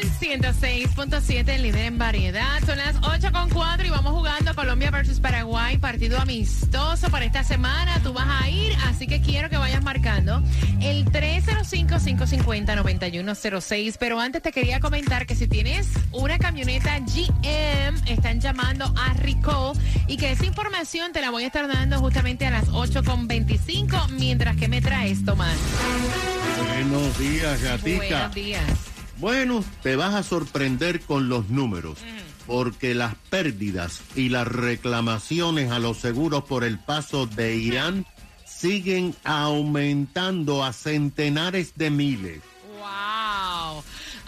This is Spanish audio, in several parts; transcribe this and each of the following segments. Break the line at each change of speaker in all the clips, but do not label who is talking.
106.7 el líder en variedad. Son las 8.4 y vamos jugando Colombia versus Paraguay. Partido amistoso para esta semana. Tú vas a ir, así que quiero que vayas marcando el 305-550-9106. Pero antes te quería comentar que si tienes una camioneta GM, están llamando a Rico y que esa información te la voy a estar dando justamente a las 8.25. Mientras que me traes, Tomás.
Buenos días, gatica.
Buenos días.
Bueno, te vas a sorprender con los números, porque las pérdidas y las reclamaciones a los seguros por el paso de Irán siguen aumentando a centenares de miles.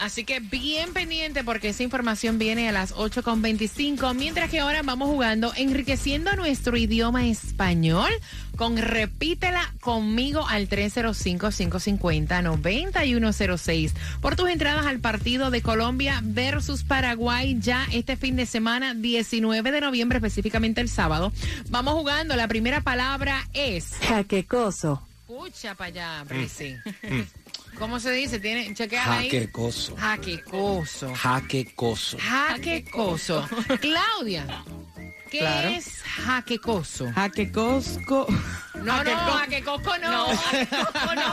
Así que bien pendiente porque esa información viene a las 8.25, mientras que ahora vamos jugando enriqueciendo nuestro idioma español con Repítela conmigo al 305-550-9106 por tus entradas al partido de Colombia versus Paraguay ya este fin de semana, 19 de noviembre, específicamente el sábado. Vamos jugando, la primera palabra es...
Jaquecoso.
Escucha para allá, Brisi. ¿Cómo se dice? ¿Tiene, chequea ahí.
Jaquecoso.
Jaquecoso.
Jaquecoso.
Jaquecoso. Claudia, ¿qué
Claro.
es jaquecoso?
Jaquecosco.
No, no, jaquecosco no. Jaquecosco no,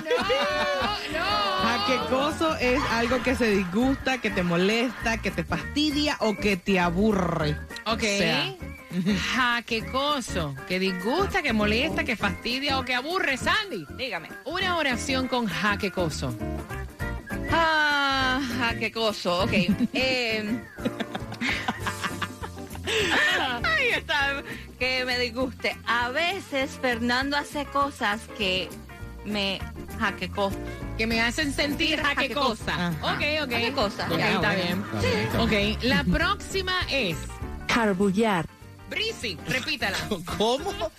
no, no.
Jaquecoso es algo que se disgusta, que te molesta, que te fastidia o que te aburre.
Ok.
O sea,
Jaquecoso, que disgusta, que molesta, que fastidia o que aburre. Sandy,
Dígame.
una oración con jaquecoso.
Ah, ah, qué coso, ok. Eh, Ay, está, que me disguste. A veces Fernando hace cosas que me jaquecó.
Que me hacen sentir jaquecosa. Ok, ok.
Jaquecosa,
Ok,
ya.
está bien. Ok, la próxima es...
Carbullar.
Brisi, repítala.
¿Cómo?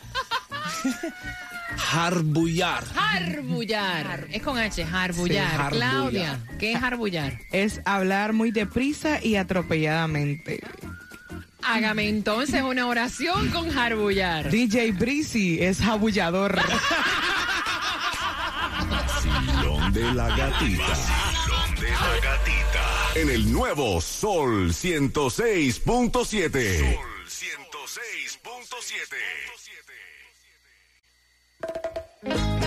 Harbullar.
Harbullar. Es con H, harbullar.
Sí, harbullar.
Claudia, ¿qué es harbullar?
Es hablar muy deprisa y atropelladamente.
Hágame entonces una oración con harbullar.
DJ Breezy es jabullador.
Vacilón de la gatita. Vacilón de la gatita. En el nuevo Sol 106.7. Sol 106.7.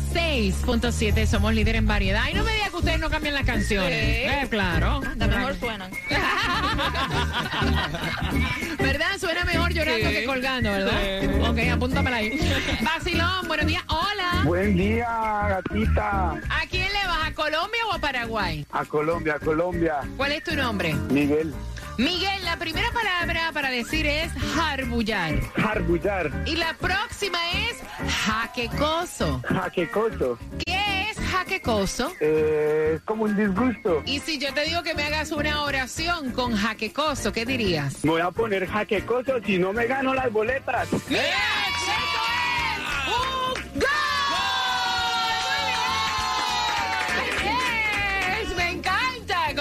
106.7, somos líder en variedad. Y no me diga que ustedes no cambian las canciones. Eh, claro.
Hasta mejor suenan.
¿Verdad? Suena mejor llorando
Sí.
que colgando, ¿verdad? Ok, apúntamela ahí. Vacilón, buenos días. Hola.
Buen día, gatita.
¿A quién le vas? ¿A Colombia o a Paraguay?
A Colombia, a Colombia.
¿Cuál es tu nombre?
Miguel,
Miguel, la primera palabra para decir es harbullar.
Harbullar,
Y la próxima es jaquecoso.
jaquecoso.
¿Qué es jaquecoso?
Eh, es como un disgusto.
Y si yo te digo que me hagas una oración con jaquecoso, ¿qué dirías?
Voy a poner jaquecoso si no me gano las boletas.
¡Mira,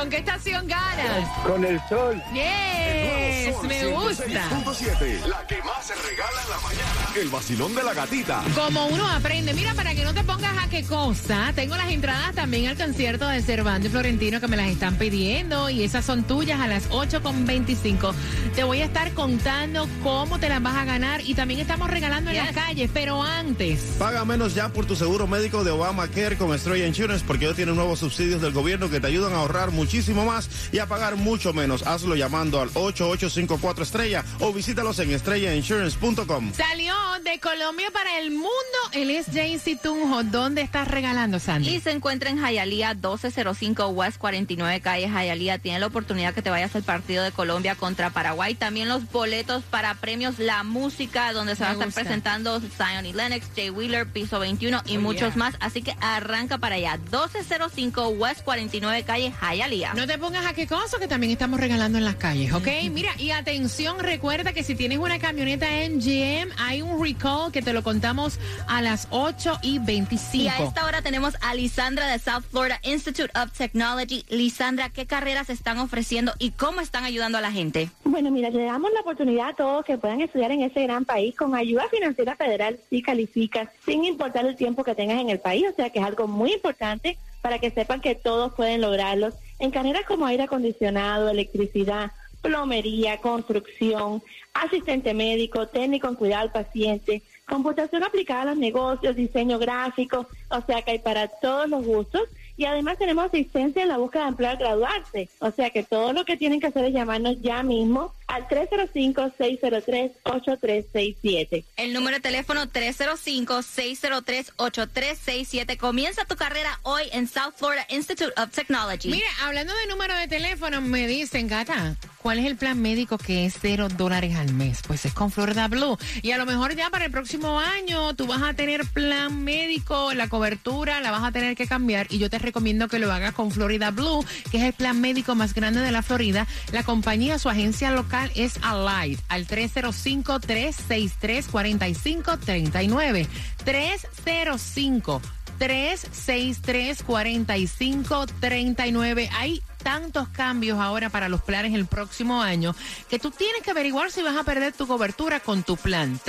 ¿Con qué estación ganas?
Con el sol.
¡Yes!
Sol
¡Me gusta!
106.7. La que más se regala en la mañana. El vacilón de la gatita.
Como uno aprende. Mira, para que no te pongas a qué cosa, tengo las entradas también al concierto de Cervantes Florentino que me las están pidiendo y esas son tuyas a las 8.25. Te voy a estar contando cómo te las vas a ganar y también estamos regalando en las calles, pero antes.
Paga menos ya por tu seguro médico de Obamacare con Estrella Insurance porque ellos tienen nuevos subsidios del gobierno que te ayudan a ahorrar muchísimo más y a pagar mucho menos. Hazlo llamando al 8854 Estrella o visítalos en estrellainsurance.com.
Salió de Colombia para el mundo. Él es JC Tunjo. ¿Dónde estás regalando, Sandy?
Y se encuentra en Hialeah 1205 West 49 calle Hialeah. Tiene la oportunidad que te vayas al partido de Colombia contra Paraguay. También los boletos para premios La Música, donde se
Me
va a estar
gusta.
presentando Zion y Lennox, Jay Wheeler, Piso 21 y
Oh,
muchos
yeah.
más. Así que arranca para allá. 1205 West 49 calle Hialeah.
No te pongas a qué cosa que también estamos regalando en las calles, ¿ok? Mira, y atención, recuerda que si tienes una camioneta MGM, hay un recall que te lo contamos a las 8 y 25.
Y a esta hora tenemos a Lisandra de South Florida Institute of Technology. Lisandra, ¿qué carreras están ofreciendo y cómo están ayudando a la gente?
Bueno, mira, le damos la oportunidad a todos que puedan estudiar en ese gran país con ayuda financiera federal si calificas, sin importar el tiempo que tengas en el país, o sea que es algo muy importante para que sepan que todos pueden lograrlos en carreras como aire acondicionado, electricidad, plomería, construcción, asistente médico, técnico en cuidado al paciente, computación aplicada a los negocios, diseño gráfico, o sea que hay para todos los gustos. Y además tenemos asistencia en la búsqueda de empleo al graduarse. O sea que todo lo que tienen que hacer es llamarnos ya mismo al 305-603-8367.
El número de teléfono 305-603-8367. Comienza tu carrera hoy en South Florida Institute of Technology.
Mira, hablando de número de teléfono, me dicen, gata, ¿cuál es el plan médico que es cero dólares al mes? Pues es con Florida Blue. Y a lo mejor ya para el próximo año tú vas a tener plan médico, la cobertura la vas a tener que cambiar. Y yo te recomiendo que lo hagas con Florida Blue, que es el plan médico más grande de la Florida. La compañía, su agencia local es Alive, al 305-363-4539. 305 363-4539. Hay tantos cambios ahora para los planes el próximo año que tú tienes que averiguar si vas a perder tu cobertura con tu plan.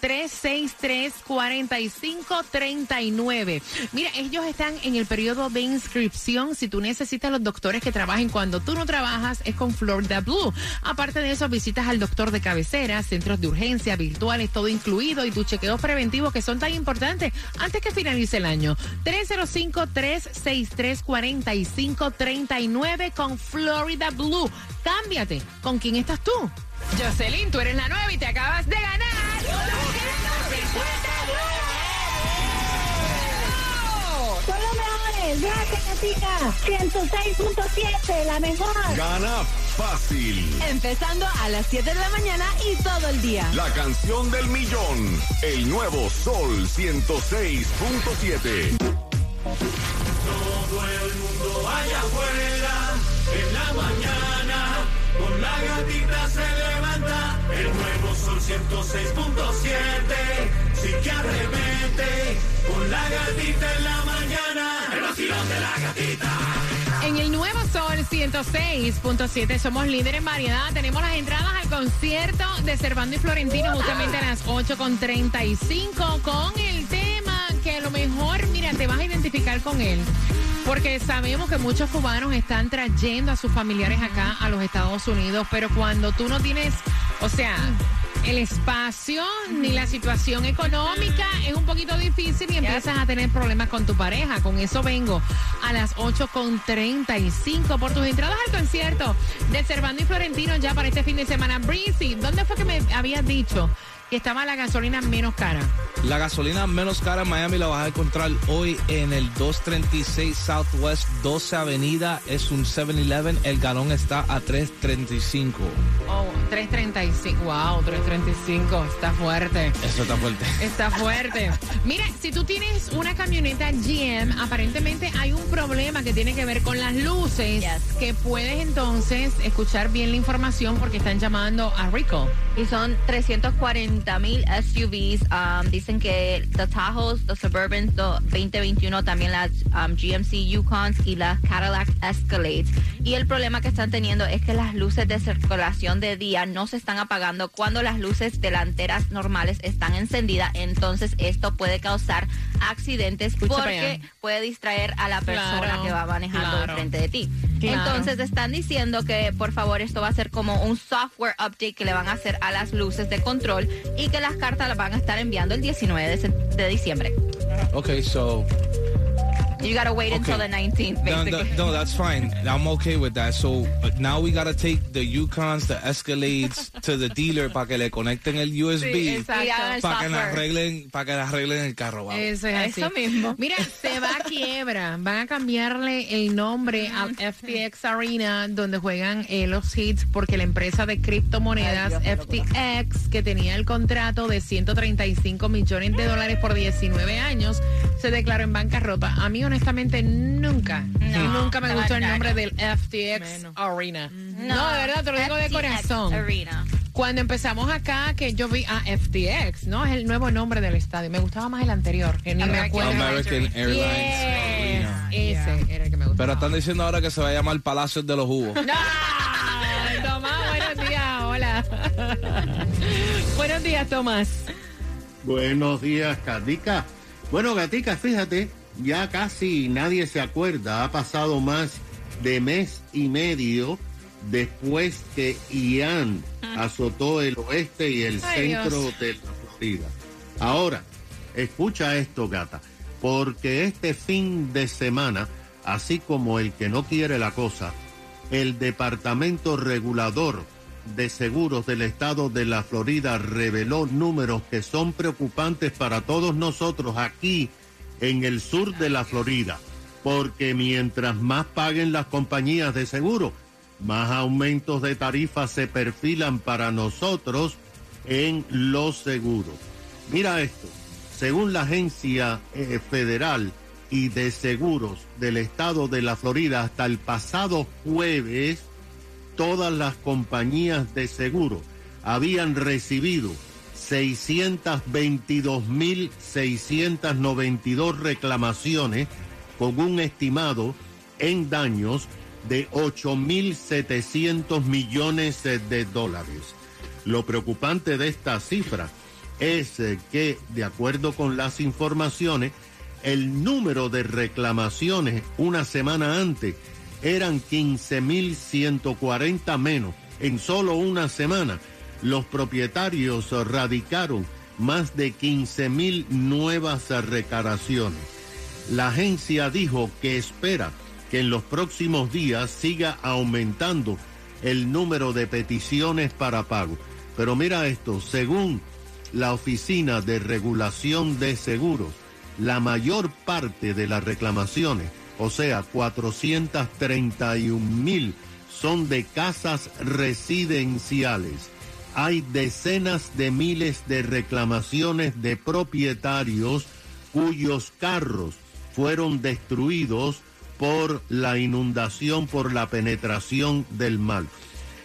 305-363-4539. Mira, ellos están en el periodo de inscripción. Si tú necesitas los doctores que trabajen cuando tú no trabajas, es con Florida Blue. Aparte de eso, visitas al doctor de cabecera, centros de urgencia, virtuales, todo incluido y tus chequeos preventivos que son tan importantes antes que finalice el año. 305-363-4539. 39 con Florida Blue. Cámbiate. ¿Con quién estás tú? Jocelyn, tú eres la nueva y te acabas de ganar.
Son los mejores. Gracias, Catica. 106.7, la mejor.
Gana fácil.
Empezando a las 7 de la mañana y todo el día.
La canción del millón. El nuevo Sol 106.7.
Todo el mundo allá afuera, en la mañana, con la gatita se levanta, el nuevo sol 106.7, sí que arremete, con la gatita en la mañana, el vacilón de la gatita.
En el nuevo Sol 106.7 somos líderes en variedad. Tenemos las entradas al concierto de Servando y Florentino justamente a las 8.35 con el tema que a lo mejor, mira, te vas a identificar con él. Porque sabemos que muchos cubanos están trayendo a sus familiares acá a los Estados Unidos, pero cuando tú no tienes, o sea, el espacio ni la situación económica es un poquito difícil y empiezas a tener problemas con tu pareja. Con eso vengo a las 8.35 por tus entradas al concierto de Servando y Florentino ya para este fin de semana. Breezy, ¿dónde fue que me habías dicho que estaba la gasolina menos cara?
La gasolina menos cara en Miami la vas a encontrar hoy en el 236 Southwest 12 Avenida. Es un 7-Eleven. El galón está a 3.35.
Oh, 3.35. Wow, 3.35. Está fuerte.
Eso está fuerte.
Está fuerte. Mira, si tú tienes una camioneta GM, aparentemente hay un problema que tiene que ver con las luces. Que puedes entonces escuchar bien la información porque están llamando a Rico.
Y son 340 mil SUVs. Um, dicen que the Tahoes, the Suburbans, the 2021, también las um, GMC Yukons y las Cadillac Escalades. Y el problema que están teniendo es que las luces de circulación de día no se están apagando cuando las luces delanteras normales están encendidas. Entonces esto puede causar accidentes
Escucha
porque puede distraer a la persona
Claro,
que va manejando
claro.
enfrente de ti.
Claro.
Entonces están diciendo que por favor esto va a ser como un software update que le van a hacer a las luces de control y que las cartas las van a estar enviando el 19 de, diciembre.
Okay, so
You gotta wait until the 19th,
No,
basically.
no, no, that's fine. I'm okay with that. So now we gotta take the Yukons, the Escalades to the dealer para que le conecten el USB.
Sí,
para que le arreglen, para que le arreglen el carro. vamos.
Eso es así.
Eso mismo.
Mira, se va a quiebra. Van a cambiarle el nombre al FTX Arena, donde juegan eh, los hits, porque la empresa de criptomonedas FTX, que tenía el contrato de 135 millones de dólares por 19 años, se declaró en bancarrota. A mí, honestamente, nunca, nunca me gustó el nombre
no.
del FTX Arena. No, de verdad, te lo digo de
FTX
corazón.
Arena.
Cuando empezamos acá, que yo vi a FTX, ¿no? Es el nuevo nombre del estadio. Me gustaba más el anterior, que ni me
American
acuerdo.
American Airlines Arena.
Ese era el que me gustaba.
Pero están diciendo ahora que se va a llamar Palacios de los Jugos.
¡No! Tomás, buenos días, hola. buenos días, Tomás.
Buenos días, Gatica. Bueno, Gatica, fíjate, ya casi nadie se acuerda. Ha pasado más de mes y medio después que Ian azotó el oeste y el
Ay,
centro
Dios.
de la Florida. Ahora, escucha esto, gata, porque este fin de semana, así como el que no quiere la cosa, el Departamento Regulador de Seguros del Estado de la Florida reveló números que son preocupantes para todos nosotros aquí en el sur de la Florida, porque mientras más paguen las compañías de seguro, más aumentos de tarifas se perfilan para nosotros en los seguros. Mira esto, según la Agencia eh, Federal y de Seguros del Estado de la Florida, hasta el pasado jueves, todas las compañías de seguro habían recibido 622.692 reclamaciones con un estimado en daños de 8.700 millones de dólares. Lo preocupante de esta cifra es que, de acuerdo con las informaciones, el número de reclamaciones una semana antes eran 15.140 menos. En solo una semana, los propietarios radicaron más de 15.000 nuevas reclamaciones. La agencia dijo que espera que en los próximos días siga aumentando el número de peticiones para pago. Pero mira esto, según la Oficina de Regulación de Seguros, la mayor parte de las reclamaciones, o sea, 431 mil, son de casas residenciales. Hay decenas de miles de reclamaciones de propietarios cuyos carros fueron destruidos por la inundación, por la penetración del mar.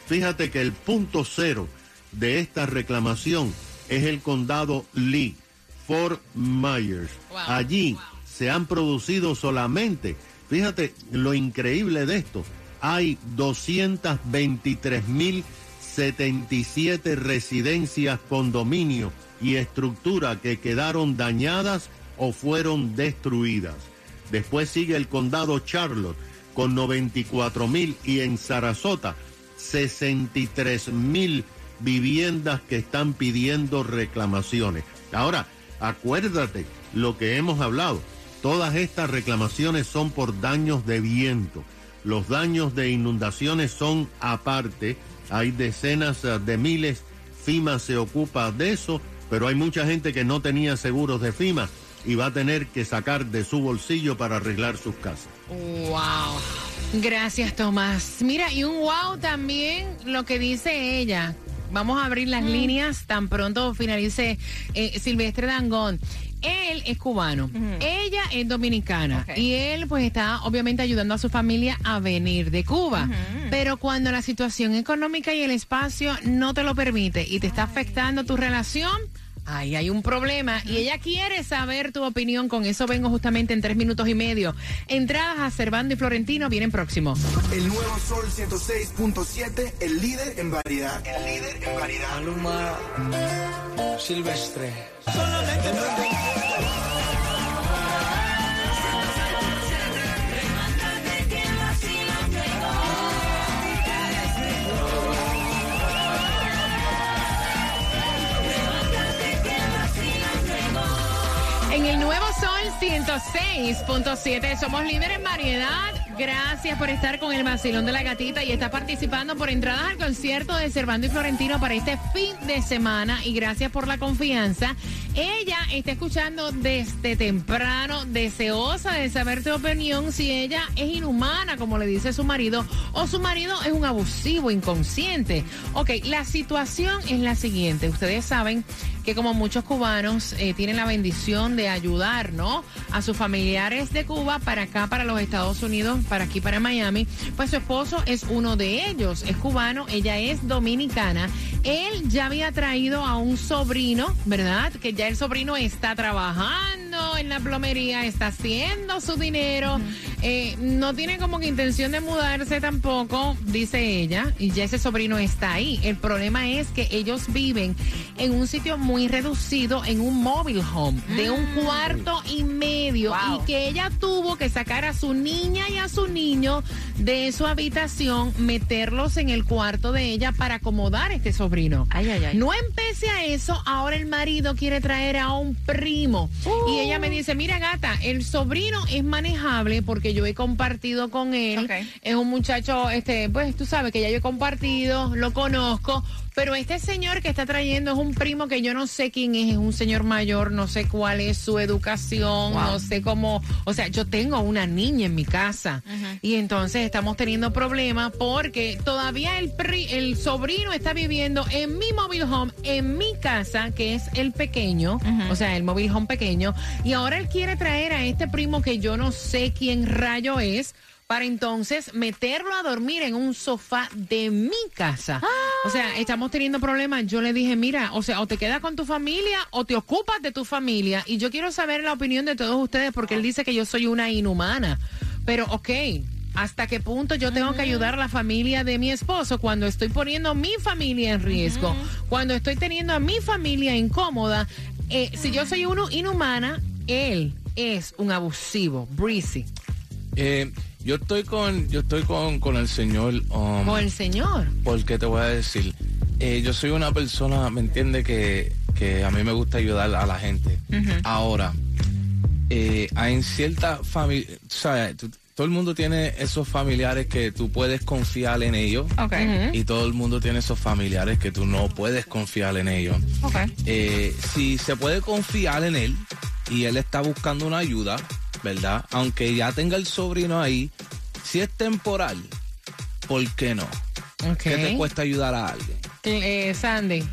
Fíjate que el punto cero de esta reclamación es el condado Lee, Fort Myers. Allí se han producido solamente, fíjate lo increíble de esto, hay 223.077 residencias, condominios y estructuras que quedaron dañadas o fueron destruidas. Después sigue el condado Charlotte con 94 mil y en Sarasota 63 mil viviendas que están pidiendo reclamaciones. Ahora, acuérdate lo que hemos hablado. Todas estas reclamaciones son por daños de viento. Los daños de inundaciones son aparte. Hay decenas eh, de miles. FIMA se ocupa de eso, pero hay mucha gente que no tenía seguros de FIMA y va a tener que sacar de su bolsillo para arreglar sus casas.
Wow. Gracias, Tomás. Mira, y un wow también lo que dice ella. Vamos a abrir las líneas tan pronto finalice eh, Silvestre Dangón. Él es cubano, ella es dominicana y él pues está obviamente ayudando a su familia a venir de Cuba. Pero cuando la situación económica y el espacio no te lo permite y te está afectando tu relación, Ahí hay un problema y ella quiere saber tu opinión. Con eso vengo justamente en tres minutos y medio. Entradas a Cervando y Florentino vienen próximo.
El nuevo Sol 106.7, el líder en variedad. El líder en variedad.
Maluma Silvestre.
El nuevo Sol 106.7 somos líderes en variedad. Gracias por estar con el vacilón de la gatita y está participando por entradas al concierto de Cervando y Florentino para este fin de semana. Y gracias por la confianza. Ella está escuchando desde temprano, deseosa de saber tu opinión si ella es inhumana, como le dice su marido, o su marido es un abusivo, inconsciente. Ok, la situación es la siguiente. Ustedes saben que como muchos cubanos eh, tienen la bendición de ayudar, ¿no? A sus familiares de Cuba para acá, para los Estados Unidos, para aquí, para Miami, pues su esposo es uno de ellos, es cubano, ella es dominicana. Él ya había traído a un sobrino, ¿verdad? Que ya el sobrino está trabajando en la plomería, está haciendo su dinero, eh, no tiene como que intención de mudarse tampoco, dice ella, y ya ese sobrino está ahí. El problema es que ellos viven en un sitio muy reducido, en un mobile home, de un cuarto y medio, y que ella tuvo que sacar a su niña y a su niño de su habitación, meterlos en el cuarto de ella para acomodar a este sobrino.
Ay, ay, ay.
No empecé a eso, ahora el marido quiere traer a un primo. Y ella me dice, mira gata, el sobrino es manejable porque yo he compartido con él. Es un muchacho, este, pues tú sabes que ya yo he compartido, lo conozco. Pero este señor que está trayendo es un primo que yo no sé quién es, es un señor mayor, no sé cuál es su educación, no sé cómo, o sea, yo tengo una niña en mi casa. Y entonces estamos teniendo problemas porque todavía el, pri- el sobrino está viviendo en mi mobile home, en mi casa, que es el pequeño, o sea, el mobile home pequeño, y ahora él quiere traer a este primo que yo no sé quién rayo es para entonces meterlo a dormir en un sofá de mi casa. O sea, estamos teniendo problemas. Yo le dije, mira, o sea, o te quedas con tu familia o te ocupas de tu familia. Y yo quiero saber la opinión de todos ustedes porque él dice que yo soy una inhumana. Pero, ok. ¿Hasta qué punto yo tengo que ayudar a la familia de mi esposo cuando estoy poniendo mi familia en riesgo? Cuando estoy teniendo a mi familia incómoda. Eh, si yo soy uno inhumana, él es un abusivo. Breezy.
Eh, yo estoy con, yo estoy con, con el señor. um,
Con el señor.
Porque te voy a decir, eh, yo soy una persona, ¿me entiende? Que, que a mí me gusta ayudar a la gente. Ahora, eh, hay cierta familia, todo el mundo tiene esos familiares que tú puedes confiar en ellos. Y todo el mundo tiene esos familiares que tú no puedes confiar en ellos. Eh, si se puede confiar en él y él está buscando una ayuda, ¿verdad? Aunque ya tenga el sobrino ahí, si es temporal, ¿por qué no? ¿Qué te cuesta ayudar a alguien?
Eh, Sandy.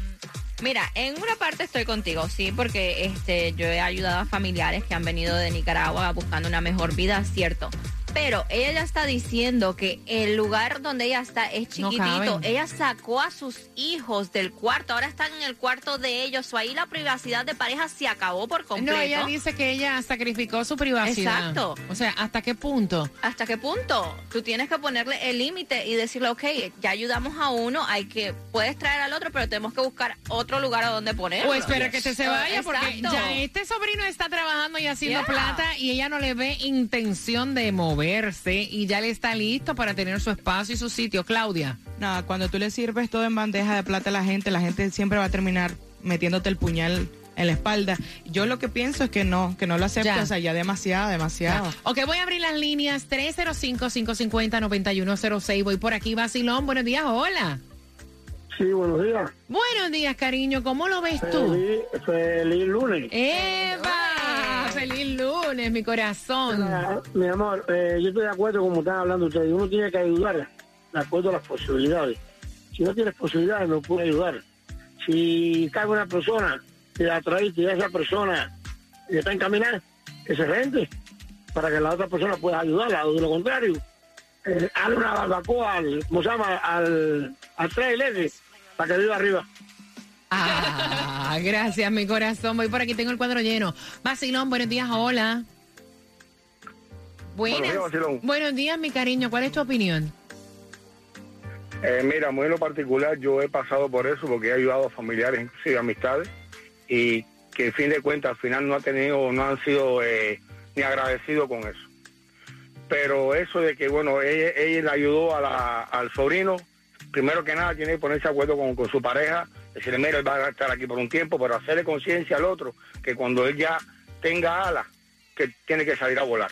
Mira, en una parte estoy contigo, sí, porque este, yo he ayudado a familiares que han venido de Nicaragua buscando una mejor vida, cierto. Pero ella ya está diciendo que el lugar donde ella está es chiquitito. ella sacó a sus hijos del cuarto, ahora están en el cuarto de ellos. O ahí la privacidad de pareja se acabó por completo.
No, ella dice que ella sacrificó su privacidad.
Exacto.
O sea, ¿hasta qué punto?
¿Hasta qué punto? Tú tienes que ponerle el límite y decirle, ok, ya ayudamos a uno, hay que, puedes traer al otro, pero tenemos que buscar otro lugar a donde ponerlo.
O espera que este se vaya porque
Exacto.
ya este sobrino está trabajando y haciendo
Yeah.
plata y ella no le ve intención de moverse y ya le está listo para tener su espacio y su sitio. Claudia.
Nada, cuando tú le sirves todo en bandeja de plata a la gente, la gente siempre va a terminar metiéndote el puñal en la espalda. Yo lo que pienso es que no, que no lo aceptas,
Ya.
o sea, ya demasiado, demasiado.
Ok, voy a abrir las líneas 305-550-9106. Voy por aquí, Basilón. Buenos días, hola.
Sí, buenos días.
Buenos días, cariño. ¿Cómo lo ves tú?
Feliz, feliz lunes.
¡Eva! ¡Feliz lunes, mi corazón!
Mi amor, eh, yo estoy de acuerdo como están hablando ustedes. Uno tiene que ayudar de acuerdo a las posibilidades. Si no tienes posibilidades, no puede ayudar. Si cae una persona y la traíste y esa persona está en caminar, que se rente para que la otra persona pueda ayudarla. O de lo contrario, eh, una barbacoa al, ¿cómo se llama? Al, al trailer ese, para que viva arriba.
Ah, gracias, mi corazón. Voy por aquí, tengo el cuadro lleno. Basilón, buenos días, hola. Buenas.
Buenos días, Basilón.
Buenos días, mi cariño. ¿Cuál es tu opinión?
Eh, mira, muy en lo particular, yo he pasado por eso porque he ayudado a familiares, inclusive amistades, y que al fin de cuentas al final no ha tenido, no han sido eh, ni agradecidos con eso. Pero eso de que, bueno, ella, ella le ayudó a la- al sobrino, primero que nada tiene que ponerse de acuerdo con, con su pareja, decirle, mira, él va a estar aquí por un tiempo, pero hacerle conciencia al otro que cuando él ya tenga alas, que tiene que salir a volar.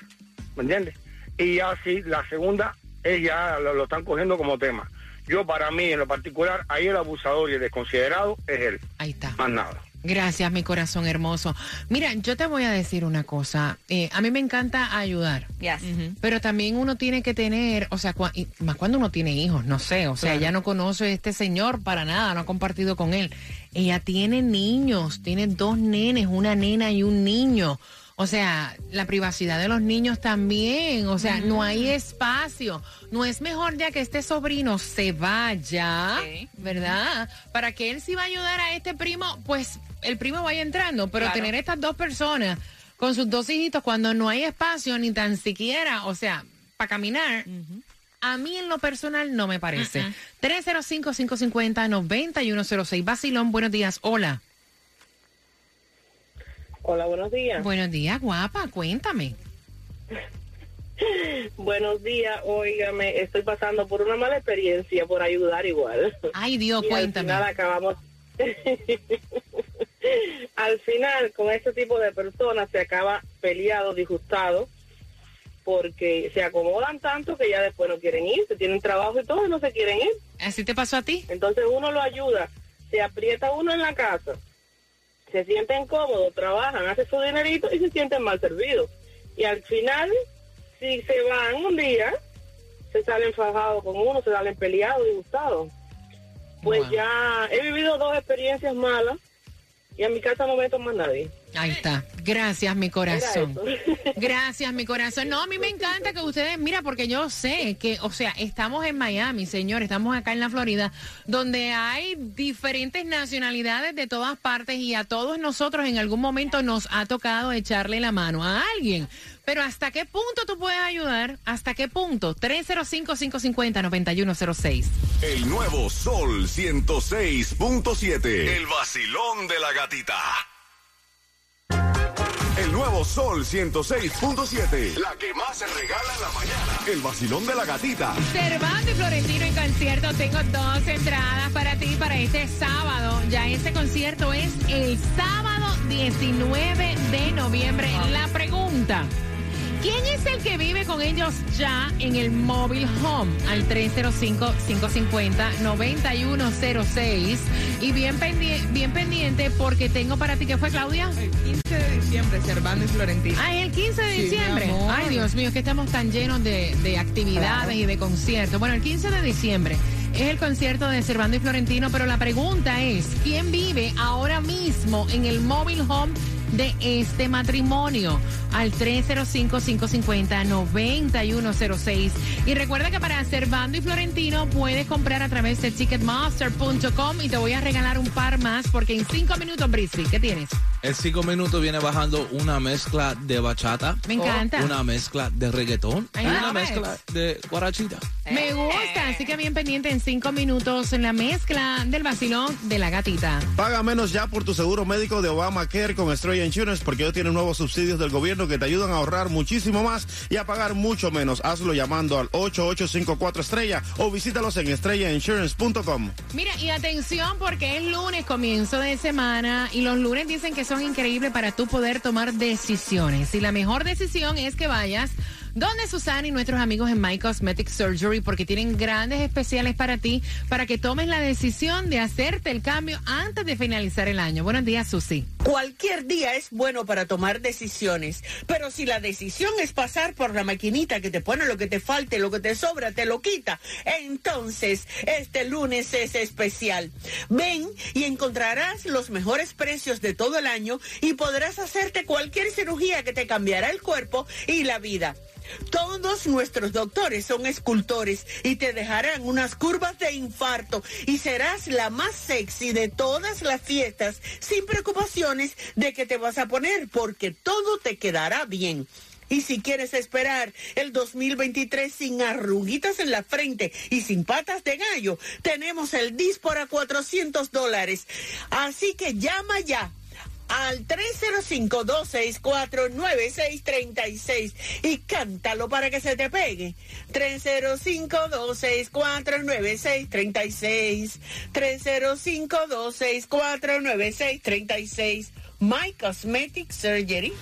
¿Me entiendes? y ya sí, la segunda es ya lo, lo están cogiendo como tema. Yo para mí, en lo particular, ahí el abusador y el desconsiderado es él.
Ahí está.
Más nada.
Gracias, mi corazón hermoso. Mira, yo te voy a decir una cosa. Eh, a mí me encanta ayudar.
Yes.
Pero también uno tiene que tener, o sea, cua- más cuando uno tiene hijos, no sé, o sea,
Claro.
ella no conoce a este señor para nada, no ha compartido con él. Ella tiene niños, tiene dos nenes, una nena y un niño. O sea, la privacidad de los niños también, o sea, no hay espacio. No es mejor ya que este sobrino se vaya, ¿verdad? Para que él sí va a ayudar a este primo, pues el primo vaya entrando, pero
Claro.
tener estas dos personas con sus dos hijitos cuando no hay espacio ni tan siquiera, o sea, para caminar, a mí en lo personal no me parece. 305-550-9106. Basilón, buenos días. Hola.
Hola, buenos días.
Buenos días, guapa. Cuéntame.
Buenos días, óigame, estoy pasando por una mala experiencia por ayudar igual.
Ay, Dios,
Y
cuéntame.
Al final acabamos. al final, con este tipo de personas se acaba peleado, disgustado, porque se acomodan tanto que ya después no quieren ir, se tienen trabajo y todo y no se quieren ir.
¿Así te pasó a ti?
Entonces uno lo ayuda, se aprieta uno en la casa, se sienten cómodos, trabajan, hacen su dinerito y se sienten mal servidos. Y al final, si se van un día, se salen fajados con uno, se salen peleados, disgustados. Pues
Wow.
ya he vivido dos experiencias malas y en mi casa no meto más nadie.
Ahí está. Gracias, mi corazón. Gracias, mi corazón. No, a mí me encanta que ustedes, mira, porque yo sé que, o sea, estamos en Miami, señor, estamos acá en la Florida, donde hay diferentes nacionalidades de todas partes y a todos nosotros en algún momento nos ha tocado echarle la mano a alguien. Pero ¿hasta qué punto tú puedes ayudar? ¿Hasta qué punto? 305-550-9106.
El nuevo Sol 106.7. El vacilón de la gatita. El nuevo Sol 106.7. La que más se regala en la mañana. El vacilón de la gatita.
Cervando y Florentino en concierto. Tengo dos entradas para ti para este sábado. Ya ese concierto es el sábado 19 de noviembre. La pregunta. ¿Quién es el que vive con ellos ya en el móvil home? Al 305-550-9106. Y bien, pendi- bien pendiente porque tengo para ti, ¿qué fue Claudia?
El 15 de diciembre, Cervando y Florentino.
Ah, el 15 de
Sí,
diciembre. Ay, Dios mío, que estamos tan llenos de, de actividades
Claro.
y de conciertos. Bueno, el 15 de diciembre es el concierto de Servando y Florentino, pero la pregunta es, ¿quién vive ahora mismo en el móvil home de este matrimonio? Al 305-550-9106. Y recuerda que para Servando y Florentino puedes comprar a través de ticketmaster.com y te voy a regalar un par más porque en cinco minutos, Brizzy, ¿qué tienes?
En cinco minutos viene bajando una mezcla de bachata.
Me encanta.
Una mezcla de reggaetón. Y una mezcla de guarachita.
Me gusta, así que bien pendiente en cinco minutos en la mezcla del vacilón de la gatita.
Paga menos ya por tu seguro médico de Obamacare con Estrella Insurance porque ellos tienen nuevos subsidios del gobierno que te ayudan a ahorrar muchísimo más y a pagar mucho menos. Hazlo llamando al 8854 Estrella o visítalos en estrellainsurance.com.
Mira, y atención porque es lunes, comienzo de semana, y los lunes dicen que son increíbles para tú poder tomar decisiones. Y la mejor decisión es que vayas donde Susana y nuestros amigos en My Cosmetic Surgery porque tienen grandes especiales para ti, para que tomes la decisión de hacerte el cambio antes de finalizar el año. Buenos días, Susi.
Cualquier día es bueno para tomar decisiones, pero si la decisión es pasar por la maquinita que te pone lo que te falte, lo que te sobra, te lo quita, entonces este lunes es especial. Ven y encontrarás los mejores precios de todo el año y podrás hacerte cualquier cirugía que te cambiará el cuerpo y la vida. Todos nuestros doctores son escultores y te dejarán unas curvas de infarto y serás la más sexy de todas las fiestas sin preocupaciones de que te vas a poner porque todo te quedará bien. Y si quieres esperar el 2023 sin arruguitas en la frente y sin patas de gallo, tenemos el Dispor a 400 dólares. Así que llama ya al 305-264-9636 y cántalo para que se te pegue. 305-264-9636. 305-264-9636. My Cosmetic Surgery.